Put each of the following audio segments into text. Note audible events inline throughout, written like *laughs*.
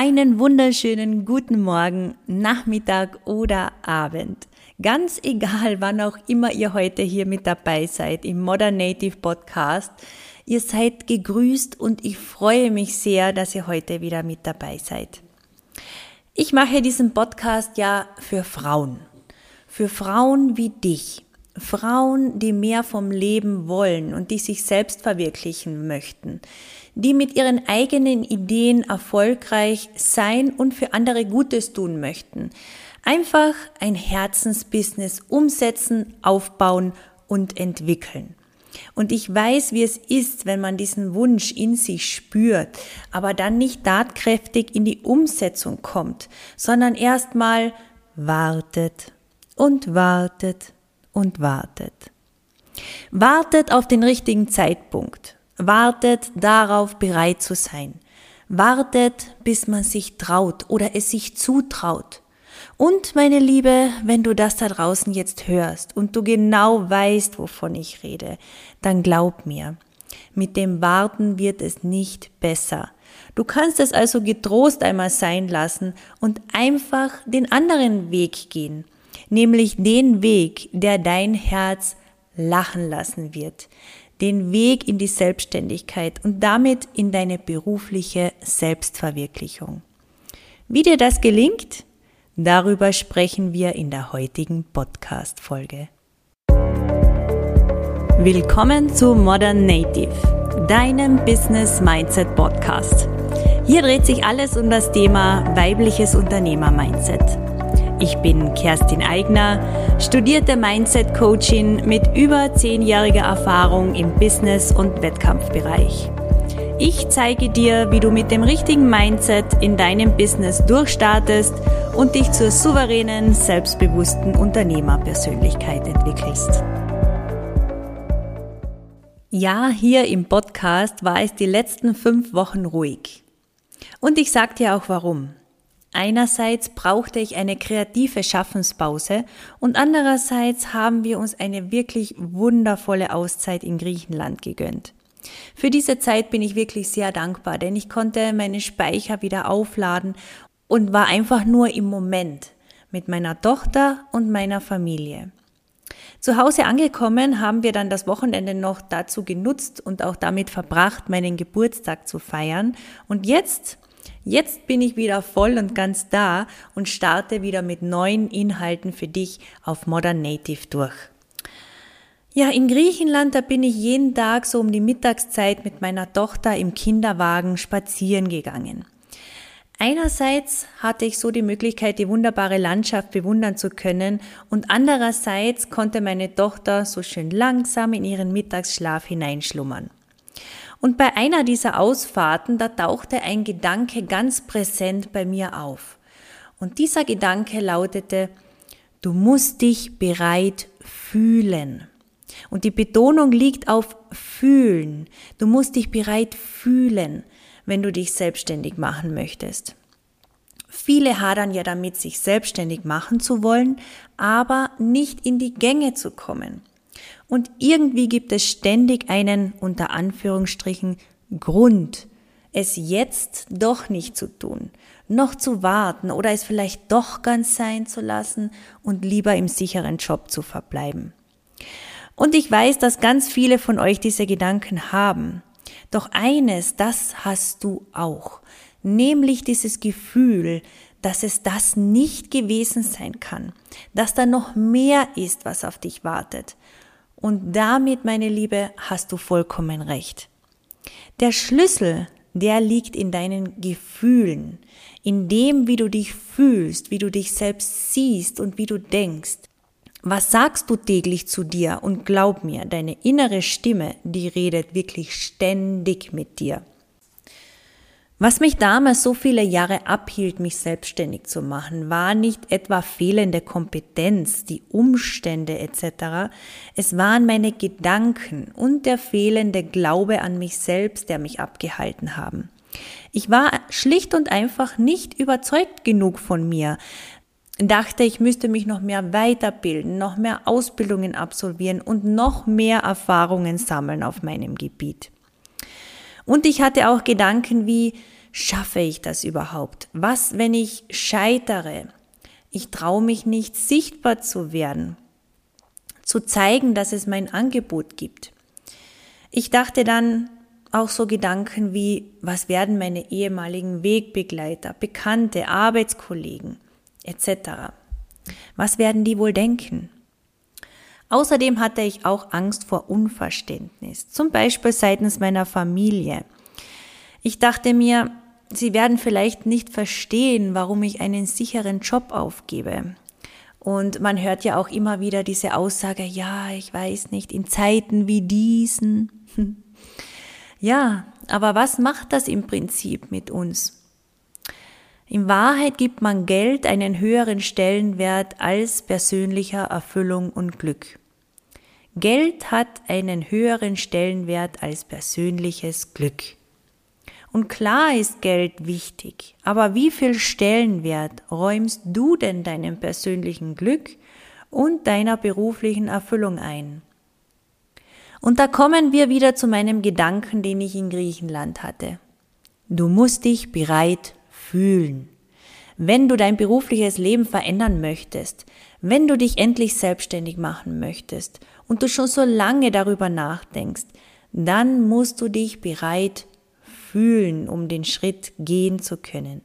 Einen wunderschönen guten Morgen, Nachmittag oder Abend. Ganz egal, wann auch immer ihr heute hier mit dabei seid im Modern Native Podcast. Ihr seid gegrüßt und ich freue mich sehr, dass ihr heute wieder mit dabei seid. Ich mache diesen Podcast ja für Frauen. Für Frauen wie dich. Frauen, die mehr vom Leben wollen und die sich selbst verwirklichen möchten, die mit ihren eigenen Ideen erfolgreich sein und für andere Gutes tun möchten. Einfach ein Herzensbusiness umsetzen, aufbauen und entwickeln. Und ich weiß, wie es ist, wenn man diesen Wunsch in sich spürt, aber dann nicht tatkräftig in die Umsetzung kommt, sondern erstmal wartet und wartet und wartet. Wartet auf den richtigen Zeitpunkt. Wartet darauf, bereit zu sein. Wartet, bis man sich traut oder es sich zutraut. Und meine Liebe, wenn du das da draußen jetzt hörst und du genau weißt, wovon ich rede, dann glaub mir, mit dem Warten wird es nicht besser. Du kannst es also getrost einmal sein lassen und einfach den anderen Weg gehen nämlich den Weg, der dein Herz lachen lassen wird, den Weg in die Selbstständigkeit und damit in deine berufliche Selbstverwirklichung. Wie dir das gelingt, darüber sprechen wir in der heutigen Podcast-Folge. Willkommen zu Modern Native, deinem Business Mindset Podcast. Hier dreht sich alles um das Thema weibliches Unternehmer-Mindset. Ich bin Kerstin Eigner, studierte Mindset-Coachin mit über zehnjähriger Erfahrung im Business- und Wettkampfbereich. Ich zeige dir, wie du mit dem richtigen Mindset in deinem Business durchstartest und dich zur souveränen, selbstbewussten Unternehmerpersönlichkeit entwickelst. Ja, hier im Podcast war es die letzten fünf Wochen ruhig. Und ich sag dir auch warum. Einerseits brauchte ich eine kreative Schaffenspause und andererseits haben wir uns eine wirklich wundervolle Auszeit in Griechenland gegönnt. Für diese Zeit bin ich wirklich sehr dankbar, denn ich konnte meine Speicher wieder aufladen und war einfach nur im Moment mit meiner Tochter und meiner Familie. Zu Hause angekommen haben wir dann das Wochenende noch dazu genutzt und auch damit verbracht, meinen Geburtstag zu feiern. Und jetzt Jetzt bin ich wieder voll und ganz da und starte wieder mit neuen Inhalten für dich auf Modern Native durch. Ja, in Griechenland, da bin ich jeden Tag so um die Mittagszeit mit meiner Tochter im Kinderwagen spazieren gegangen. Einerseits hatte ich so die Möglichkeit, die wunderbare Landschaft bewundern zu können und andererseits konnte meine Tochter so schön langsam in ihren Mittagsschlaf hineinschlummern. Und bei einer dieser Ausfahrten, da tauchte ein Gedanke ganz präsent bei mir auf. Und dieser Gedanke lautete, du musst dich bereit fühlen. Und die Betonung liegt auf fühlen. Du musst dich bereit fühlen, wenn du dich selbstständig machen möchtest. Viele hadern ja damit, sich selbstständig machen zu wollen, aber nicht in die Gänge zu kommen. Und irgendwie gibt es ständig einen, unter Anführungsstrichen, Grund, es jetzt doch nicht zu tun, noch zu warten oder es vielleicht doch ganz sein zu lassen und lieber im sicheren Job zu verbleiben. Und ich weiß, dass ganz viele von euch diese Gedanken haben. Doch eines, das hast du auch, nämlich dieses Gefühl, dass es das nicht gewesen sein kann, dass da noch mehr ist, was auf dich wartet. Und damit, meine Liebe, hast du vollkommen recht. Der Schlüssel, der liegt in deinen Gefühlen, in dem, wie du dich fühlst, wie du dich selbst siehst und wie du denkst. Was sagst du täglich zu dir? Und glaub mir, deine innere Stimme, die redet wirklich ständig mit dir. Was mich damals so viele Jahre abhielt, mich selbstständig zu machen, war nicht etwa fehlende Kompetenz, die Umstände etc. Es waren meine Gedanken und der fehlende Glaube an mich selbst, der mich abgehalten haben. Ich war schlicht und einfach nicht überzeugt genug von mir, dachte, ich müsste mich noch mehr weiterbilden, noch mehr Ausbildungen absolvieren und noch mehr Erfahrungen sammeln auf meinem Gebiet. Und ich hatte auch Gedanken wie, schaffe ich das überhaupt? Was, wenn ich scheitere? Ich traue mich nicht, sichtbar zu werden, zu zeigen, dass es mein Angebot gibt. Ich dachte dann auch so Gedanken wie, was werden meine ehemaligen Wegbegleiter, Bekannte, Arbeitskollegen etc. Was werden die wohl denken? Außerdem hatte ich auch Angst vor Unverständnis, zum Beispiel seitens meiner Familie. Ich dachte mir, sie werden vielleicht nicht verstehen, warum ich einen sicheren Job aufgebe. Und man hört ja auch immer wieder diese Aussage, ja, ich weiß nicht, in Zeiten wie diesen. *laughs* ja, aber was macht das im Prinzip mit uns? In Wahrheit gibt man Geld einen höheren Stellenwert als persönlicher Erfüllung und Glück. Geld hat einen höheren Stellenwert als persönliches Glück. Und klar ist Geld wichtig, aber wie viel Stellenwert räumst du denn deinem persönlichen Glück und deiner beruflichen Erfüllung ein? Und da kommen wir wieder zu meinem Gedanken, den ich in Griechenland hatte. Du musst dich bereit fühlen. Wenn du dein berufliches Leben verändern möchtest, wenn du dich endlich selbstständig machen möchtest und du schon so lange darüber nachdenkst, dann musst du dich bereit fühlen, um den Schritt gehen zu können.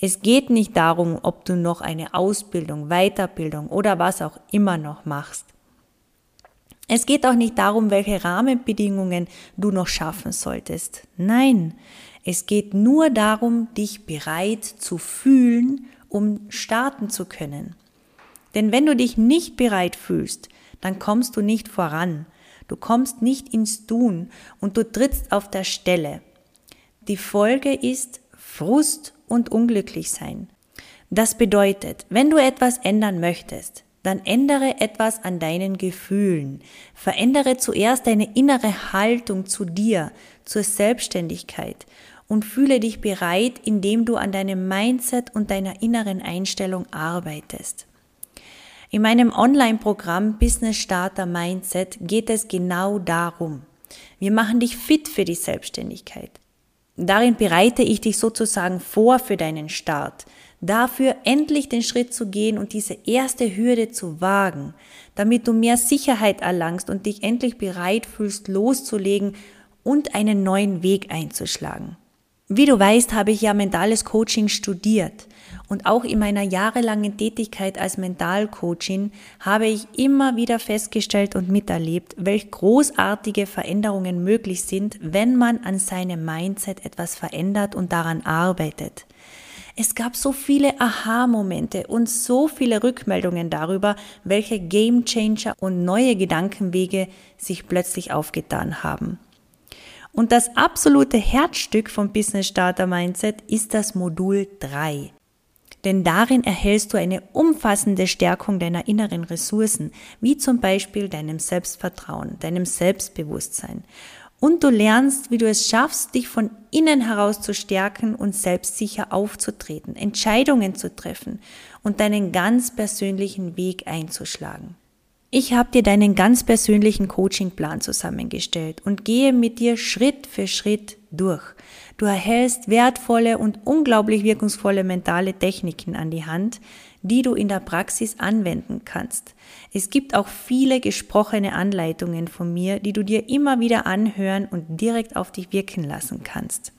Es geht nicht darum, ob du noch eine Ausbildung, Weiterbildung oder was auch immer noch machst. Es geht auch nicht darum, welche Rahmenbedingungen du noch schaffen solltest. Nein, es geht nur darum, dich bereit zu fühlen, um starten zu können. Denn wenn du dich nicht bereit fühlst, dann kommst du nicht voran. Du kommst nicht ins Tun und du trittst auf der Stelle. Die Folge ist Frust und unglücklich sein. Das bedeutet, wenn du etwas ändern möchtest, dann ändere etwas an deinen Gefühlen. Verändere zuerst deine innere Haltung zu dir, zur Selbstständigkeit und fühle dich bereit, indem du an deinem Mindset und deiner inneren Einstellung arbeitest. In meinem Online-Programm Business Starter Mindset geht es genau darum. Wir machen dich fit für die Selbstständigkeit. Darin bereite ich dich sozusagen vor für deinen Start, dafür endlich den Schritt zu gehen und diese erste Hürde zu wagen, damit du mehr Sicherheit erlangst und dich endlich bereit fühlst, loszulegen und einen neuen Weg einzuschlagen. Wie du weißt, habe ich ja mentales Coaching studiert und auch in meiner jahrelangen Tätigkeit als Mentalcoachin habe ich immer wieder festgestellt und miterlebt, welch großartige Veränderungen möglich sind, wenn man an seinem Mindset etwas verändert und daran arbeitet. Es gab so viele Aha-Momente und so viele Rückmeldungen darüber, welche Gamechanger und neue Gedankenwege sich plötzlich aufgetan haben. Und das absolute Herzstück vom Business Starter Mindset ist das Modul 3. Denn darin erhältst du eine umfassende Stärkung deiner inneren Ressourcen, wie zum Beispiel deinem Selbstvertrauen, deinem Selbstbewusstsein. Und du lernst, wie du es schaffst, dich von innen heraus zu stärken und selbstsicher aufzutreten, Entscheidungen zu treffen und deinen ganz persönlichen Weg einzuschlagen. Ich habe dir deinen ganz persönlichen Coachingplan zusammengestellt und gehe mit dir Schritt für Schritt durch. Du erhältst wertvolle und unglaublich wirkungsvolle mentale Techniken an die Hand, die du in der Praxis anwenden kannst. Es gibt auch viele gesprochene Anleitungen von mir, die du dir immer wieder anhören und direkt auf dich wirken lassen kannst.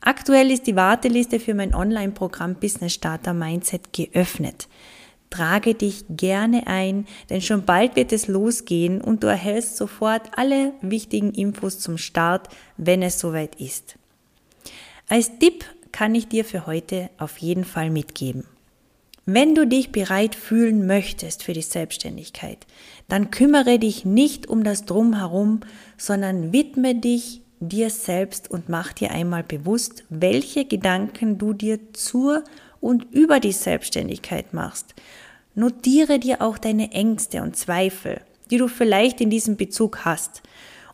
Aktuell ist die Warteliste für mein Online-Programm Business Starter Mindset geöffnet. Trage dich gerne ein, denn schon bald wird es losgehen und du erhältst sofort alle wichtigen Infos zum Start, wenn es soweit ist. Als Tipp kann ich dir für heute auf jeden Fall mitgeben. Wenn du dich bereit fühlen möchtest für die Selbstständigkeit, dann kümmere dich nicht um das Drumherum, sondern widme dich dir selbst und mach dir einmal bewusst, welche Gedanken du dir zur und über die Selbstständigkeit machst. Notiere dir auch deine Ängste und Zweifel, die du vielleicht in diesem Bezug hast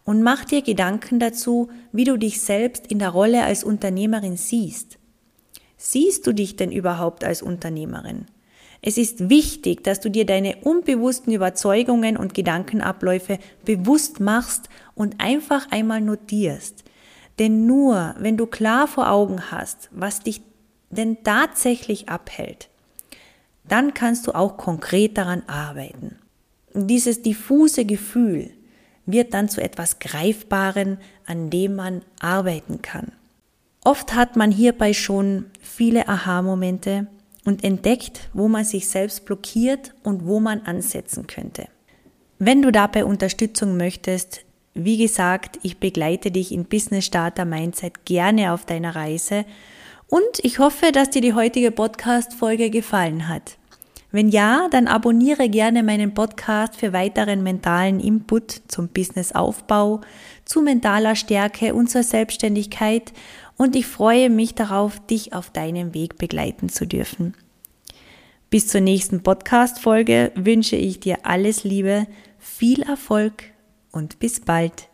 und mach dir Gedanken dazu, wie du dich selbst in der Rolle als Unternehmerin siehst. Siehst du dich denn überhaupt als Unternehmerin? Es ist wichtig, dass du dir deine unbewussten Überzeugungen und Gedankenabläufe bewusst machst und einfach einmal notierst. Denn nur wenn du klar vor Augen hast, was dich denn tatsächlich abhält, dann kannst du auch konkret daran arbeiten. Dieses diffuse Gefühl wird dann zu etwas Greifbaren, an dem man arbeiten kann. Oft hat man hierbei schon viele Aha-Momente und entdeckt, wo man sich selbst blockiert und wo man ansetzen könnte. Wenn du dabei Unterstützung möchtest, wie gesagt, ich begleite dich in Business Starter Mindset gerne auf deiner Reise und ich hoffe, dass dir die heutige Podcast-Folge gefallen hat. Wenn ja, dann abonniere gerne meinen Podcast für weiteren mentalen Input zum Businessaufbau, zu mentaler Stärke und zur Selbstständigkeit und ich freue mich darauf, dich auf deinem Weg begleiten zu dürfen. Bis zur nächsten Podcast-Folge wünsche ich dir alles Liebe, viel Erfolg und bis bald.